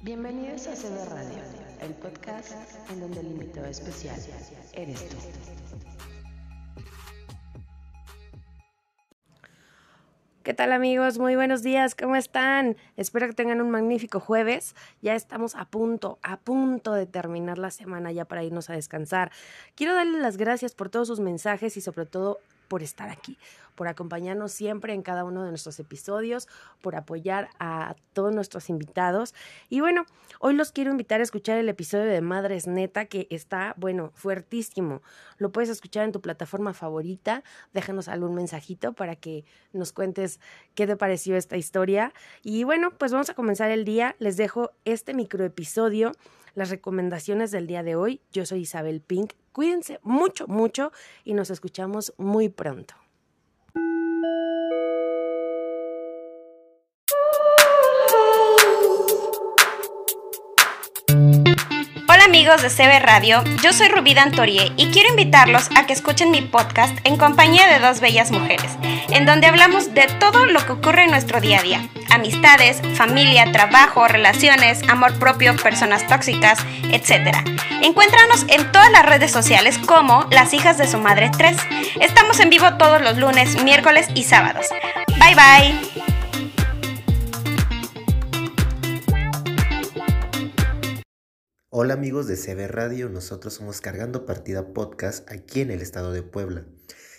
Bienvenidos a CB Radio, el podcast en donde el invitado especial eres tú. ¿Qué tal amigos? Muy buenos días, ¿cómo están? Espero que tengan un magnífico jueves. Ya estamos a punto, a punto de terminar la semana ya para irnos a descansar. Quiero darles las gracias por todos sus mensajes y sobre todo por estar aquí, por acompañarnos siempre en cada uno de nuestros episodios, por apoyar a todos nuestros invitados. Y bueno, hoy los quiero invitar a escuchar el episodio de Madres Neta que está, bueno, fuertísimo. Lo puedes escuchar en tu plataforma favorita. Déjanos algún mensajito para que nos cuentes qué te pareció esta historia. Y bueno, pues vamos a comenzar el día. Les dejo este microepisodio las recomendaciones del día de hoy. Yo soy Isabel Pink. Cuídense mucho, mucho y nos escuchamos muy pronto. Amigos de CB Radio, yo soy Rubí Dantorie y quiero invitarlos a que escuchen mi podcast en compañía de dos bellas mujeres, en donde hablamos de todo lo que ocurre en nuestro día a día. Amistades, familia, trabajo, relaciones, amor propio, personas tóxicas, etc. Encuéntranos en todas las redes sociales como Las Hijas de su Madre 3. Estamos en vivo todos los lunes, miércoles y sábados. Bye bye. Hola amigos de CB Radio, nosotros somos Cargando Partida Podcast aquí en el estado de Puebla.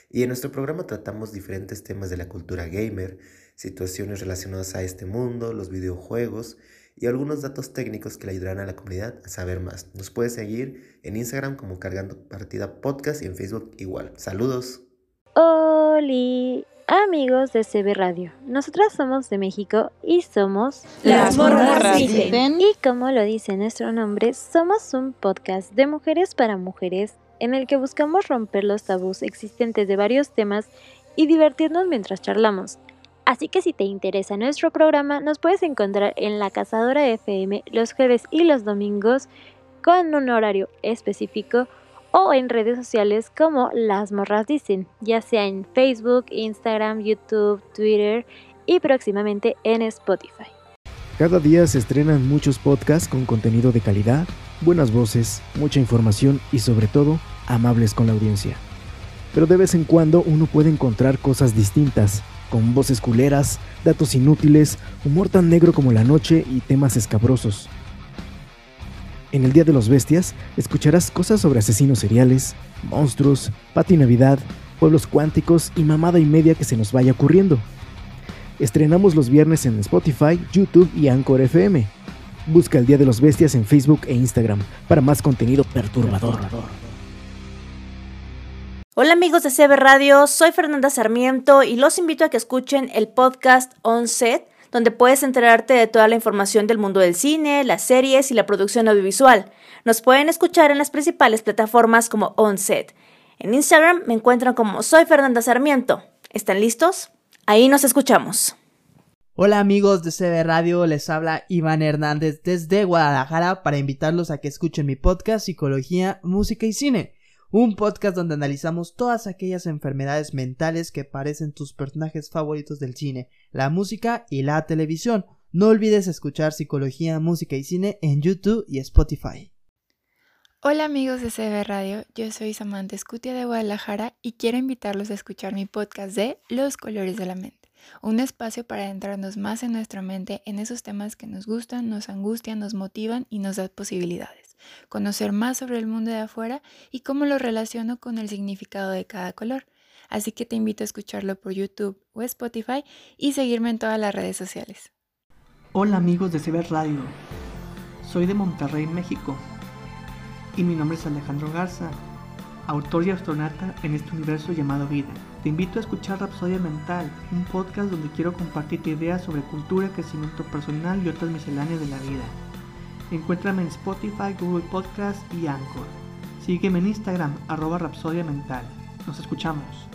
Y en nuestro programa tratamos diferentes temas de la cultura gamer, situaciones relacionadas a este mundo, los videojuegos y algunos datos técnicos que le ayudarán a la comunidad a saber más. Nos puedes seguir en Instagram como Cargando Partida Podcast y en Facebook igual. Saludos. Hola amigos de CB Radio. Nosotras somos de México y somos Las Morras Dicen. Y como lo dice nuestro nombre, somos un podcast de mujeres para mujeres en el que buscamos romper los tabús existentes de varios temas y divertirnos mientras charlamos. Así que si te interesa nuestro programa, nos puedes encontrar en la Cazadora FM los jueves y los domingos con un horario específico o en redes sociales como Las Morras Dicen, ya sea en Facebook, Instagram, YouTube, Twitter y próximamente en Spotify. Cada día se estrenan muchos podcasts con contenido de calidad, buenas voces, mucha información y sobre todo amables con la audiencia. Pero de vez en cuando uno puede encontrar cosas distintas, con voces culeras, datos inútiles, humor tan negro como la noche y temas escabrosos. En el Día de los Bestias escucharás cosas sobre asesinos seriales, monstruos, Pati Navidad, pueblos cuánticos y mamada y media que se nos vaya ocurriendo. Estrenamos los viernes en Spotify, YouTube y Anchor FM. Busca el Día de los Bestias en Facebook e Instagram para más contenido perturbador. Hola amigos de CB Radio, soy Fernanda Sarmiento y los invito a que escuchen el podcast On Set donde puedes enterarte de toda la información del mundo del cine, las series y la producción audiovisual. Nos pueden escuchar en las principales plataformas como OnSet. En Instagram me encuentran como Soy Fernanda Sarmiento. ¿Están listos? Ahí nos escuchamos. Hola amigos de CB Radio, les habla Iván Hernández desde Guadalajara para invitarlos a que escuchen mi podcast Psicología, Música y Cine un podcast donde analizamos todas aquellas enfermedades mentales que parecen tus personajes favoritos del cine, la música y la televisión. No olvides escuchar Psicología, Música y Cine en YouTube y Spotify. Hola amigos de CB Radio, yo soy Samantha Escutia de Guadalajara y quiero invitarlos a escuchar mi podcast de Los Colores de la Mente, un espacio para adentrarnos más en nuestra mente en esos temas que nos gustan, nos angustian, nos motivan y nos dan posibilidades conocer más sobre el mundo de afuera y cómo lo relaciono con el significado de cada color. Así que te invito a escucharlo por YouTube o Spotify y seguirme en todas las redes sociales. Hola amigos de Ciber Radio, soy de Monterrey, México, y mi nombre es Alejandro Garza, autor y astronauta en este universo llamado vida. Te invito a escuchar Rapsodia Mental, un podcast donde quiero compartirte ideas sobre cultura, crecimiento personal y otras misceláneas de la vida. Encuéntrame en Spotify, Google Podcast y Anchor. Sígueme en Instagram, arroba Rapsodia Mental. Nos escuchamos.